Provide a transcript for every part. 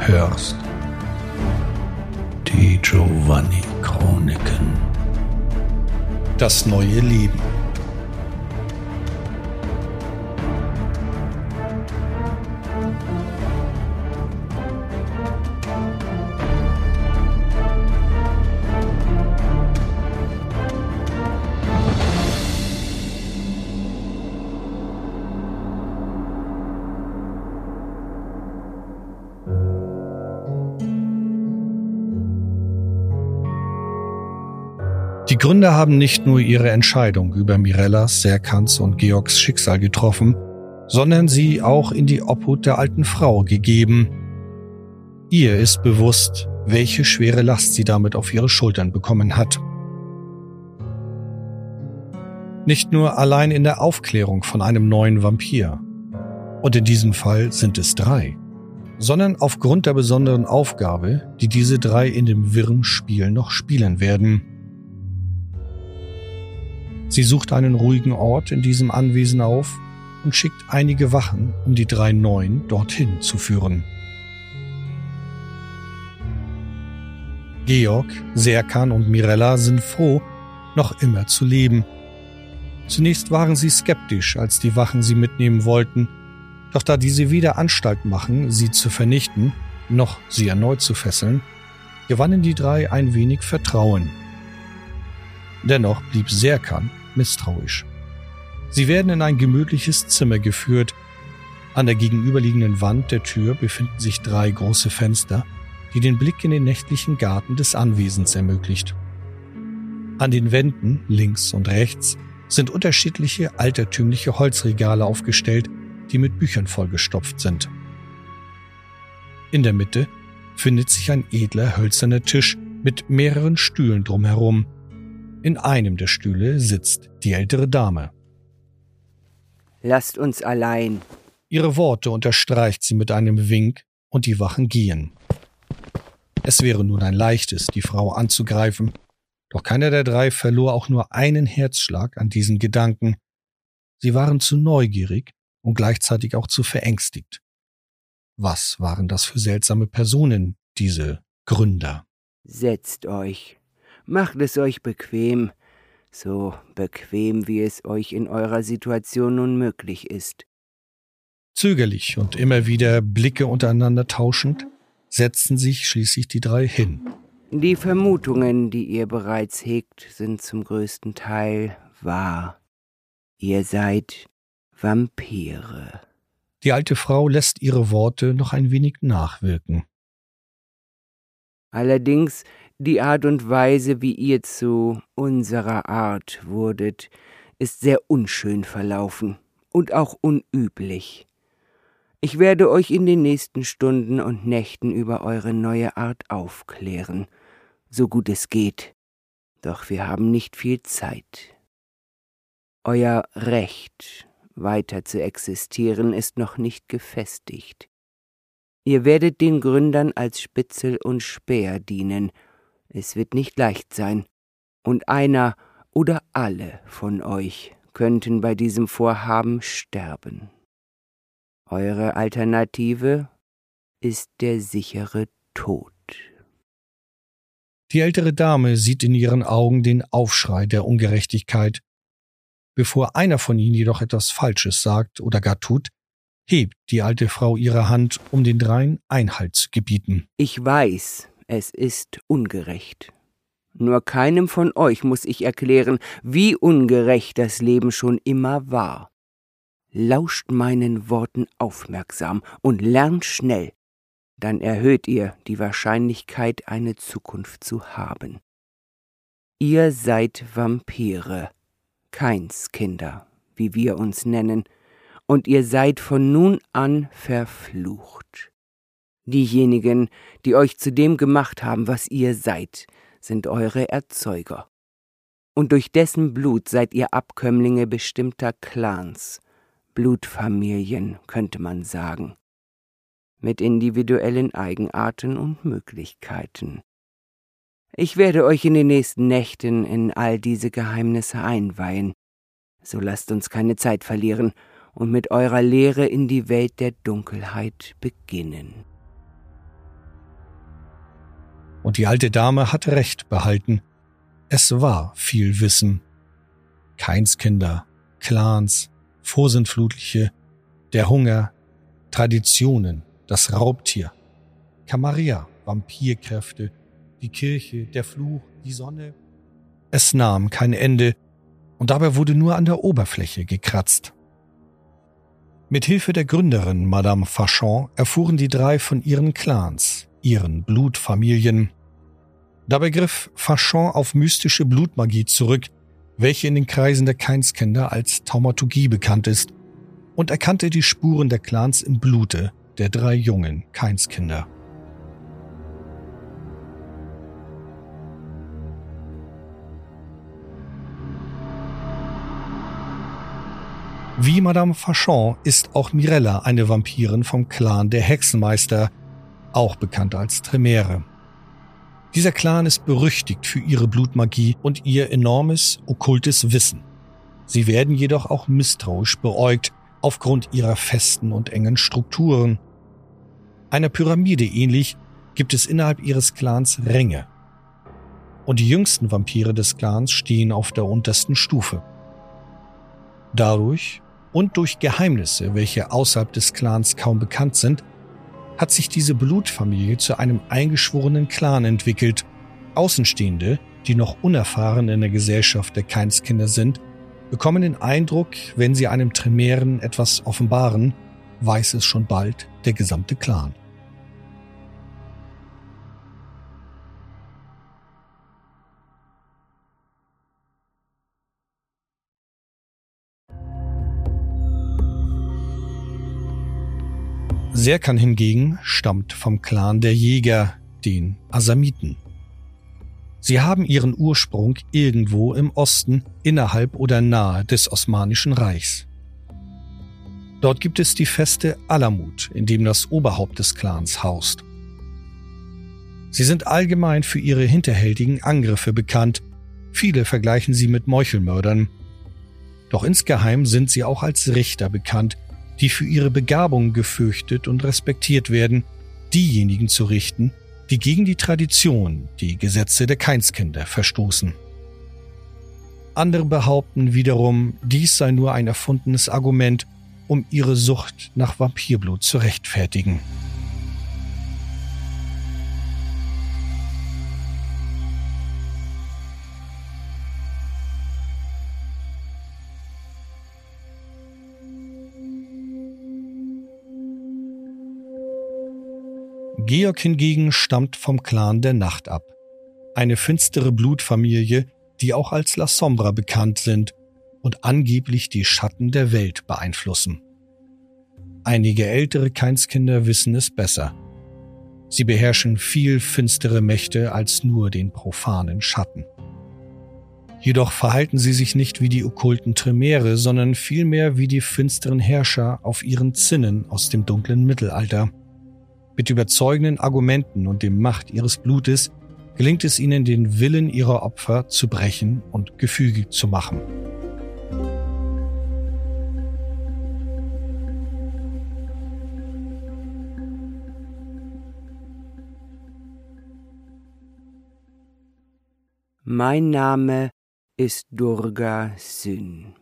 hörst. Die Giovanni Chroniken. Das neue Leben. Gründer haben nicht nur ihre Entscheidung über Mirellas, Serkans und Georgs Schicksal getroffen, sondern sie auch in die Obhut der alten Frau gegeben. Ihr ist bewusst, welche schwere Last sie damit auf ihre Schultern bekommen hat. Nicht nur allein in der Aufklärung von einem neuen Vampir, und in diesem Fall sind es drei, sondern aufgrund der besonderen Aufgabe, die diese drei in dem wirren Spiel noch spielen werden. Sie sucht einen ruhigen Ort in diesem Anwesen auf und schickt einige Wachen, um die drei Neuen dorthin zu führen. Georg, Serkan und Mirella sind froh, noch immer zu leben. Zunächst waren sie skeptisch, als die Wachen sie mitnehmen wollten, doch da diese weder Anstalt machen, sie zu vernichten, noch sie erneut zu fesseln, gewannen die drei ein wenig Vertrauen. Dennoch blieb Serkan misstrauisch. Sie werden in ein gemütliches Zimmer geführt. An der gegenüberliegenden Wand der Tür befinden sich drei große Fenster, die den Blick in den nächtlichen Garten des Anwesens ermöglicht. An den Wänden links und rechts sind unterschiedliche altertümliche Holzregale aufgestellt, die mit Büchern vollgestopft sind. In der Mitte findet sich ein edler hölzerner Tisch mit mehreren Stühlen drumherum, in einem der Stühle sitzt die ältere Dame. Lasst uns allein. Ihre Worte unterstreicht sie mit einem Wink und die Wachen gehen. Es wäre nun ein leichtes, die Frau anzugreifen, doch keiner der drei verlor auch nur einen Herzschlag an diesen Gedanken. Sie waren zu neugierig und gleichzeitig auch zu verängstigt. Was waren das für seltsame Personen, diese Gründer? Setzt euch. Macht es euch bequem, so bequem wie es euch in eurer Situation nun möglich ist. Zögerlich und immer wieder Blicke untereinander tauschend, setzten sich schließlich die drei hin. Die Vermutungen, die ihr bereits hegt, sind zum größten Teil wahr. Ihr seid Vampire. Die alte Frau lässt ihre Worte noch ein wenig nachwirken. Allerdings die Art und Weise, wie ihr zu unserer Art wurdet, ist sehr unschön verlaufen und auch unüblich. Ich werde euch in den nächsten Stunden und Nächten über eure neue Art aufklären, so gut es geht. Doch wir haben nicht viel Zeit. Euer Recht, weiter zu existieren, ist noch nicht gefestigt. Ihr werdet den Gründern als Spitzel und Speer dienen es wird nicht leicht sein, und einer oder alle von euch könnten bei diesem Vorhaben sterben. Eure Alternative ist der sichere Tod. Die ältere Dame sieht in ihren Augen den Aufschrei der Ungerechtigkeit. Bevor einer von ihnen jedoch etwas Falsches sagt oder gar tut, hebt die alte Frau ihre Hand, um den dreien Einhalt zu gebieten. Ich weiß, es ist ungerecht. Nur keinem von euch muss ich erklären, wie ungerecht das Leben schon immer war. Lauscht meinen Worten aufmerksam und lernt schnell, dann erhöht ihr die Wahrscheinlichkeit, eine Zukunft zu haben. Ihr seid Vampire, Keinskinder, wie wir uns nennen, und ihr seid von nun an verflucht. Diejenigen, die euch zu dem gemacht haben, was ihr seid, sind eure Erzeuger. Und durch dessen Blut seid ihr Abkömmlinge bestimmter Clans, Blutfamilien, könnte man sagen, mit individuellen Eigenarten und Möglichkeiten. Ich werde euch in den nächsten Nächten in all diese Geheimnisse einweihen, so lasst uns keine Zeit verlieren und mit eurer Lehre in die Welt der Dunkelheit beginnen. Und die alte Dame hatte recht behalten. Es war viel Wissen. Keinskinder, Clans, Vorsintflutliche, der Hunger, Traditionen, das Raubtier, Kamaria, Vampirkräfte, die Kirche, der Fluch, die Sonne. Es nahm kein Ende, und dabei wurde nur an der Oberfläche gekratzt. Mit Hilfe der Gründerin Madame Fachon erfuhren die drei von ihren Clans, ihren Blutfamilien. Dabei griff Fachon auf mystische Blutmagie zurück, welche in den Kreisen der Keinskinder als Taumaturgie bekannt ist, und erkannte die Spuren der Clans im Blute der drei jungen Keinskinder. Wie Madame Fachon ist auch Mirella eine Vampirin vom Clan der Hexenmeister, auch bekannt als Tremere. Dieser Clan ist berüchtigt für ihre Blutmagie und ihr enormes okkultes Wissen. Sie werden jedoch auch misstrauisch beäugt aufgrund ihrer festen und engen Strukturen. Einer Pyramide ähnlich gibt es innerhalb ihres Clans Ränge. Und die jüngsten Vampire des Clans stehen auf der untersten Stufe. Dadurch und durch Geheimnisse, welche außerhalb des Clans kaum bekannt sind, hat sich diese Blutfamilie zu einem eingeschworenen Clan entwickelt. Außenstehende, die noch unerfahren in der Gesellschaft der Keinskinder sind, bekommen den Eindruck, wenn sie einem Tremeren etwas offenbaren, weiß es schon bald der gesamte Clan. Serkan hingegen stammt vom Clan der Jäger, den Asamiten. Sie haben ihren Ursprung irgendwo im Osten, innerhalb oder nahe des Osmanischen Reichs. Dort gibt es die Feste Alamut, in dem das Oberhaupt des Clans haust. Sie sind allgemein für ihre hinterhältigen Angriffe bekannt. Viele vergleichen sie mit Meuchelmördern. Doch insgeheim sind sie auch als Richter bekannt, die für ihre Begabung gefürchtet und respektiert werden, diejenigen zu richten, die gegen die Tradition, die Gesetze der Keinskinder verstoßen. Andere behaupten wiederum, dies sei nur ein erfundenes Argument, um ihre Sucht nach Vampirblut zu rechtfertigen. Georg hingegen stammt vom Clan der Nacht ab. Eine finstere Blutfamilie, die auch als La Sombra bekannt sind und angeblich die Schatten der Welt beeinflussen. Einige ältere Keinskinder wissen es besser. Sie beherrschen viel finstere Mächte als nur den profanen Schatten. Jedoch verhalten sie sich nicht wie die okkulten Tremere, sondern vielmehr wie die finsteren Herrscher auf ihren Zinnen aus dem dunklen Mittelalter – mit überzeugenden Argumenten und dem Macht ihres Blutes gelingt es ihnen, den Willen ihrer Opfer zu brechen und gefügig zu machen. Mein Name ist Durga Syn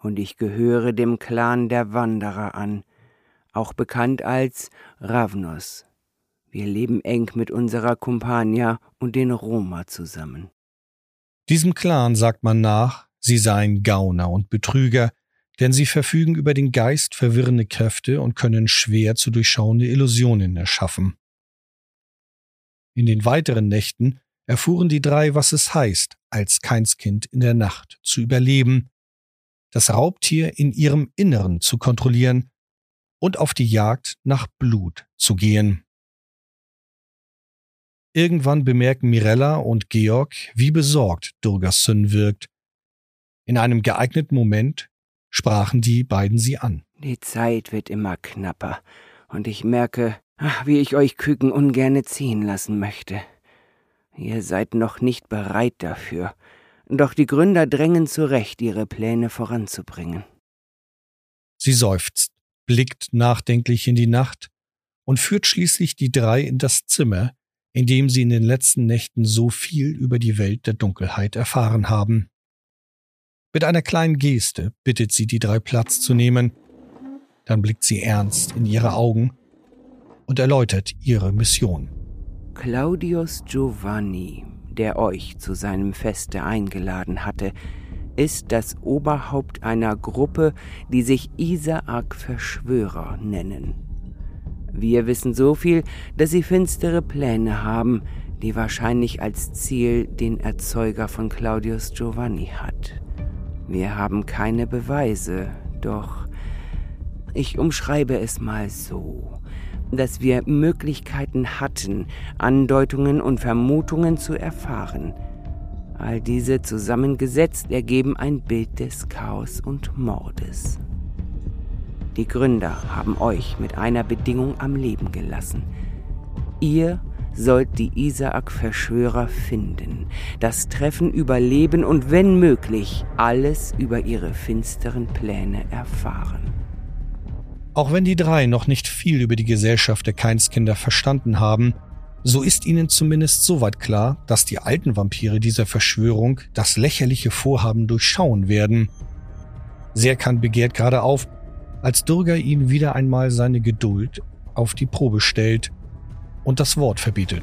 und ich gehöre dem Clan der Wanderer an, auch bekannt als Ravnos. Wir leben eng mit unserer Kumpania und den Roma zusammen. Diesem Clan sagt man nach, sie seien Gauner und Betrüger, denn sie verfügen über den Geist verwirrende Kräfte und können schwer zu durchschauende Illusionen erschaffen. In den weiteren Nächten erfuhren die drei, was es heißt, als Keinskind in der Nacht zu überleben, das Raubtier in ihrem Inneren zu kontrollieren und auf die Jagd nach Blut zu gehen. Irgendwann bemerken Mirella und Georg, wie besorgt Durgassön wirkt. In einem geeigneten Moment sprachen die beiden sie an. Die Zeit wird immer knapper, und ich merke, ach, wie ich euch Küken ungerne ziehen lassen möchte. Ihr seid noch nicht bereit dafür, doch die Gründer drängen zurecht, ihre Pläne voranzubringen. Sie seufzt blickt nachdenklich in die Nacht und führt schließlich die drei in das Zimmer, in dem sie in den letzten Nächten so viel über die Welt der Dunkelheit erfahren haben. Mit einer kleinen Geste bittet sie die drei Platz zu nehmen, dann blickt sie ernst in ihre Augen und erläutert ihre Mission. Claudius Giovanni, der euch zu seinem Feste eingeladen hatte, ist das Oberhaupt einer Gruppe, die sich Isaak Verschwörer nennen. Wir wissen so viel, dass sie finstere Pläne haben, die wahrscheinlich als Ziel den Erzeuger von Claudius Giovanni hat. Wir haben keine Beweise, doch ich umschreibe es mal so, dass wir Möglichkeiten hatten, Andeutungen und Vermutungen zu erfahren. All diese zusammengesetzt ergeben ein Bild des Chaos und Mordes. Die Gründer haben euch mit einer Bedingung am Leben gelassen. Ihr sollt die Isaak-Verschwörer finden, das Treffen überleben und wenn möglich alles über ihre finsteren Pläne erfahren. Auch wenn die drei noch nicht viel über die Gesellschaft der Keinskinder verstanden haben, so ist ihnen zumindest soweit klar, dass die alten Vampire dieser Verschwörung das lächerliche Vorhaben durchschauen werden. Serkan begehrt gerade auf, als Durga ihn wieder einmal seine Geduld auf die Probe stellt und das Wort verbietet.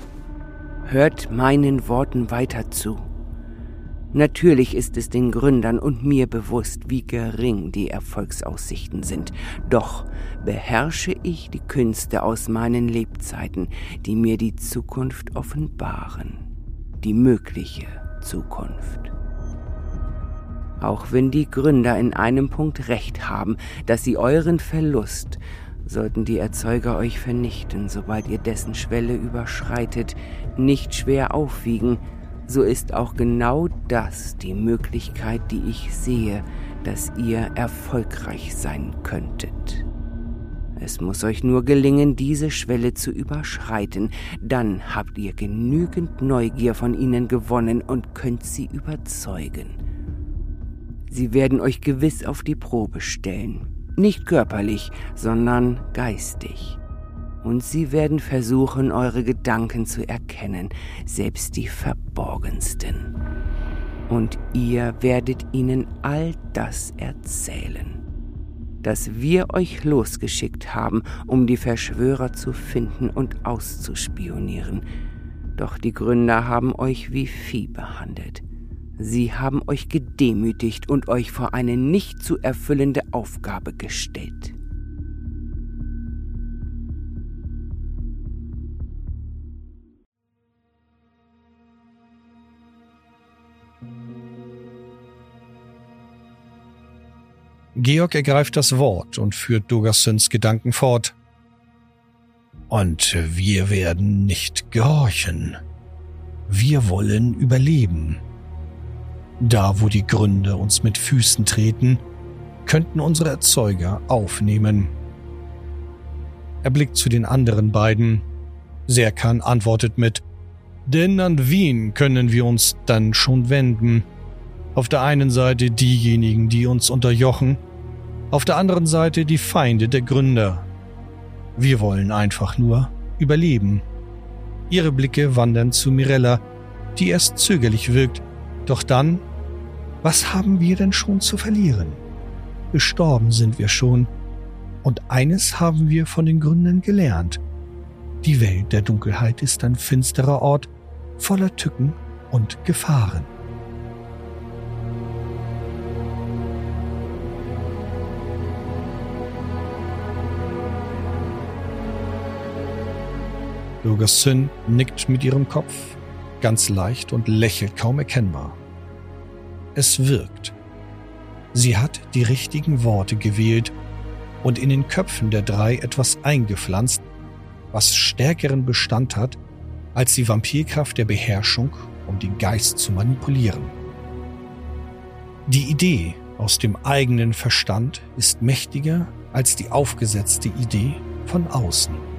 Hört meinen Worten weiter zu. Natürlich ist es den Gründern und mir bewusst, wie gering die Erfolgsaussichten sind. Doch beherrsche ich die Künste aus meinen Lebzeiten, die mir die Zukunft offenbaren. Die mögliche Zukunft. Auch wenn die Gründer in einem Punkt recht haben, dass sie euren Verlust, sollten die Erzeuger euch vernichten, sobald ihr dessen Schwelle überschreitet, nicht schwer aufwiegen, so ist auch genau das die Möglichkeit, die ich sehe, dass ihr erfolgreich sein könntet. Es muss euch nur gelingen, diese Schwelle zu überschreiten, dann habt ihr genügend Neugier von ihnen gewonnen und könnt sie überzeugen. Sie werden euch gewiss auf die Probe stellen. Nicht körperlich, sondern geistig. Und sie werden versuchen, eure Gedanken zu erkennen, selbst die verborgensten. Und ihr werdet ihnen all das erzählen, das wir euch losgeschickt haben, um die Verschwörer zu finden und auszuspionieren. Doch die Gründer haben euch wie Vieh behandelt. Sie haben euch gedemütigt und euch vor eine nicht zu erfüllende Aufgabe gestellt. Georg ergreift das Wort und führt Dogersons Gedanken fort. Und wir werden nicht gehorchen. Wir wollen überleben. Da, wo die Gründe uns mit Füßen treten, könnten unsere Erzeuger aufnehmen. Er blickt zu den anderen beiden. Serkan antwortet mit, denn an wen können wir uns dann schon wenden? Auf der einen Seite diejenigen, die uns unterjochen, auf der anderen Seite die Feinde der Gründer. Wir wollen einfach nur überleben. Ihre Blicke wandern zu Mirella, die erst zögerlich wirkt, doch dann was haben wir denn schon zu verlieren? Gestorben sind wir schon, und eines haben wir von den Gründern gelernt. Die Welt der Dunkelheit ist ein finsterer Ort voller Tücken und Gefahren. Bürgersyn nickt mit ihrem Kopf, ganz leicht und lächelt kaum erkennbar. Es wirkt. Sie hat die richtigen Worte gewählt und in den Köpfen der drei etwas eingepflanzt, was stärkeren Bestand hat als die Vampirkraft der Beherrschung, um den Geist zu manipulieren. Die Idee aus dem eigenen Verstand ist mächtiger als die aufgesetzte Idee von außen.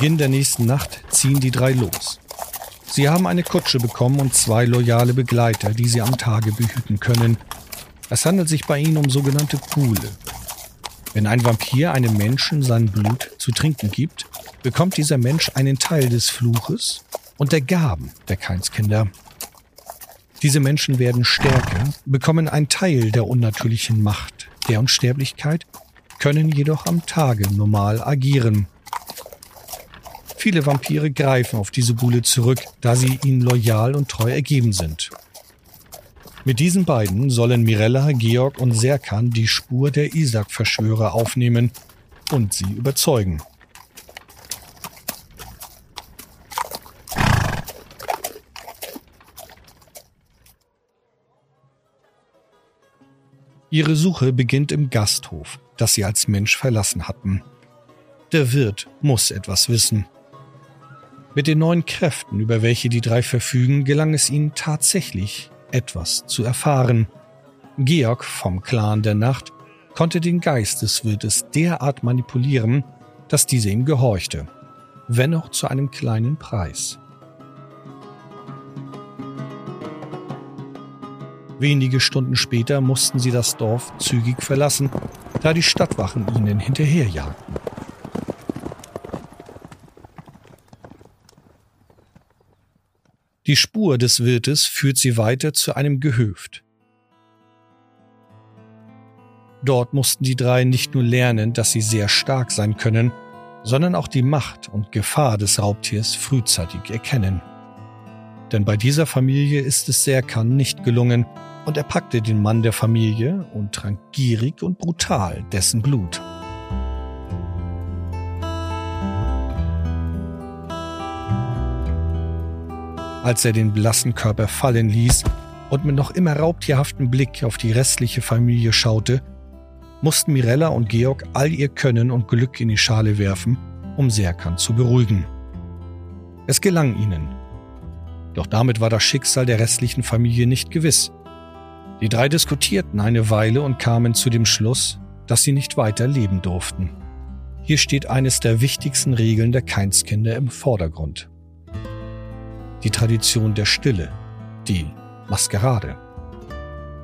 Beginn der nächsten Nacht ziehen die drei los. Sie haben eine Kutsche bekommen und zwei loyale Begleiter, die sie am Tage behüten können. Es handelt sich bei ihnen um sogenannte Kuhle. Wenn ein Vampir einem Menschen sein Blut zu trinken gibt, bekommt dieser Mensch einen Teil des Fluches und der Gaben der Keinskinder. Diese Menschen werden stärker, bekommen einen Teil der unnatürlichen Macht der Unsterblichkeit, können jedoch am Tage normal agieren. Viele Vampire greifen auf diese Gule zurück, da sie ihnen loyal und treu ergeben sind. Mit diesen beiden sollen Mirella, Georg und Serkan die Spur der Isaac-Verschwörer aufnehmen und sie überzeugen. Ihre Suche beginnt im Gasthof, das sie als Mensch verlassen hatten. Der Wirt muss etwas wissen. Mit den neuen Kräften, über welche die drei verfügen, gelang es ihnen tatsächlich, etwas zu erfahren. Georg vom Clan der Nacht konnte den Geist des Wirtes derart manipulieren, dass dieser ihm gehorchte, wenn auch zu einem kleinen Preis. Wenige Stunden später mussten sie das Dorf zügig verlassen, da die Stadtwachen ihnen hinterherjagten. Die Spur des Wirtes führt sie weiter zu einem Gehöft. Dort mussten die drei nicht nur lernen, dass sie sehr stark sein können, sondern auch die Macht und Gefahr des Raubtiers frühzeitig erkennen. Denn bei dieser Familie ist es Serkan nicht gelungen, und er packte den Mann der Familie und trank gierig und brutal dessen Blut. Als er den blassen Körper fallen ließ und mit noch immer raubtierhaften Blick auf die restliche Familie schaute, mussten Mirella und Georg all ihr Können und Glück in die Schale werfen, um Serkan zu beruhigen. Es gelang ihnen. Doch damit war das Schicksal der restlichen Familie nicht gewiss. Die drei diskutierten eine Weile und kamen zu dem Schluss, dass sie nicht weiter leben durften. Hier steht eines der wichtigsten Regeln der Keinskinder im Vordergrund. Die Tradition der Stille, die Maskerade.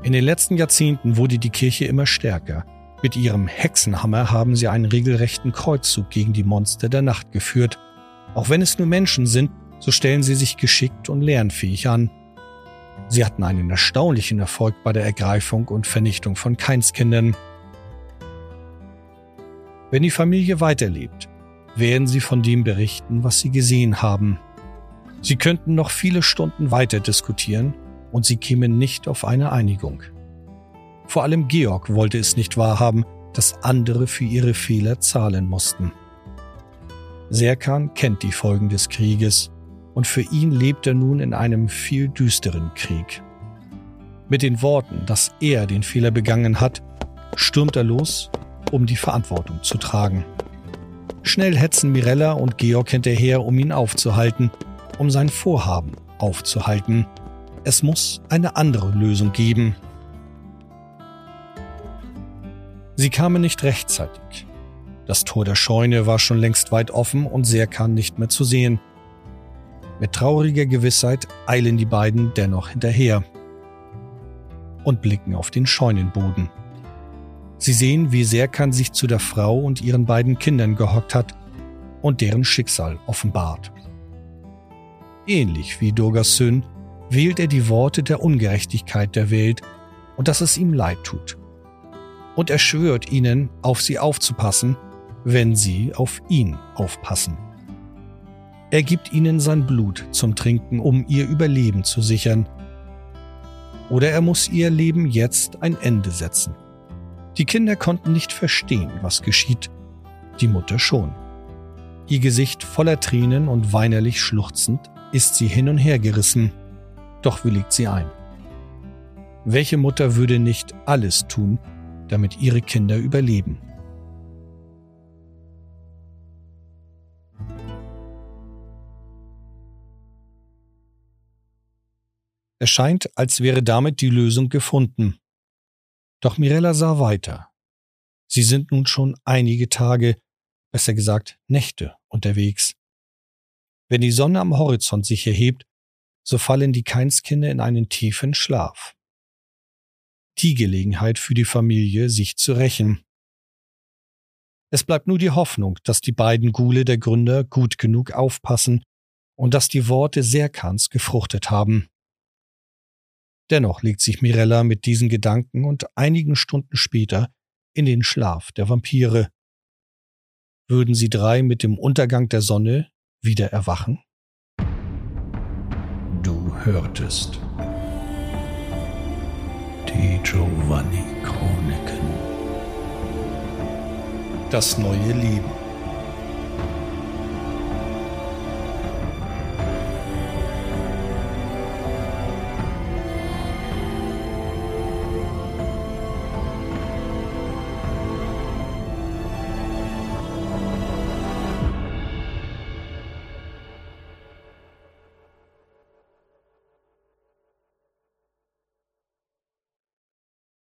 In den letzten Jahrzehnten wurde die Kirche immer stärker. Mit ihrem Hexenhammer haben sie einen regelrechten Kreuzzug gegen die Monster der Nacht geführt. Auch wenn es nur Menschen sind, so stellen sie sich geschickt und lernfähig an Sie hatten einen erstaunlichen Erfolg bei der Ergreifung und Vernichtung von Keinskindern. Wenn die Familie weiterlebt, werden sie von dem berichten, was sie gesehen haben. Sie könnten noch viele Stunden weiter diskutieren und sie kämen nicht auf eine Einigung. Vor allem Georg wollte es nicht wahrhaben, dass andere für ihre Fehler zahlen mussten. Serkan kennt die Folgen des Krieges und für ihn lebt er nun in einem viel düsteren Krieg. Mit den Worten, dass er den Fehler begangen hat, stürmt er los, um die Verantwortung zu tragen. Schnell hetzen Mirella und Georg hinterher, um ihn aufzuhalten, um sein Vorhaben aufzuhalten. Es muss eine andere Lösung geben. Sie kamen nicht rechtzeitig. Das Tor der Scheune war schon längst weit offen und Serkan nicht mehr zu sehen. Mit trauriger Gewissheit eilen die beiden dennoch hinterher und blicken auf den Scheunenboden. Sie sehen, wie Serkan sich zu der Frau und ihren beiden Kindern gehockt hat und deren Schicksal offenbart. Ähnlich wie Durgassön wählt er die Worte der Ungerechtigkeit der Welt und dass es ihm leid tut. Und er schwört ihnen, auf sie aufzupassen, wenn sie auf ihn aufpassen. Er gibt ihnen sein Blut zum Trinken, um ihr Überleben zu sichern. Oder er muss ihr Leben jetzt ein Ende setzen. Die Kinder konnten nicht verstehen, was geschieht, die Mutter schon. Ihr Gesicht voller Tränen und weinerlich schluchzend ist sie hin und her gerissen, doch willigt sie ein. Welche Mutter würde nicht alles tun, damit ihre Kinder überleben? Es scheint, als wäre damit die Lösung gefunden. Doch Mirella sah weiter. Sie sind nun schon einige Tage, besser gesagt Nächte, unterwegs. Wenn die Sonne am Horizont sich erhebt, so fallen die Keinskinder in einen tiefen Schlaf. Die Gelegenheit für die Familie, sich zu rächen. Es bleibt nur die Hoffnung, dass die beiden Gule der Gründer gut genug aufpassen und dass die Worte Serkans gefruchtet haben. Dennoch legt sich Mirella mit diesen Gedanken und einigen Stunden später in den Schlaf der Vampire. Würden sie drei mit dem Untergang der Sonne wieder erwachen? Du hörtest die Giovanni Chroniken. Das neue Leben.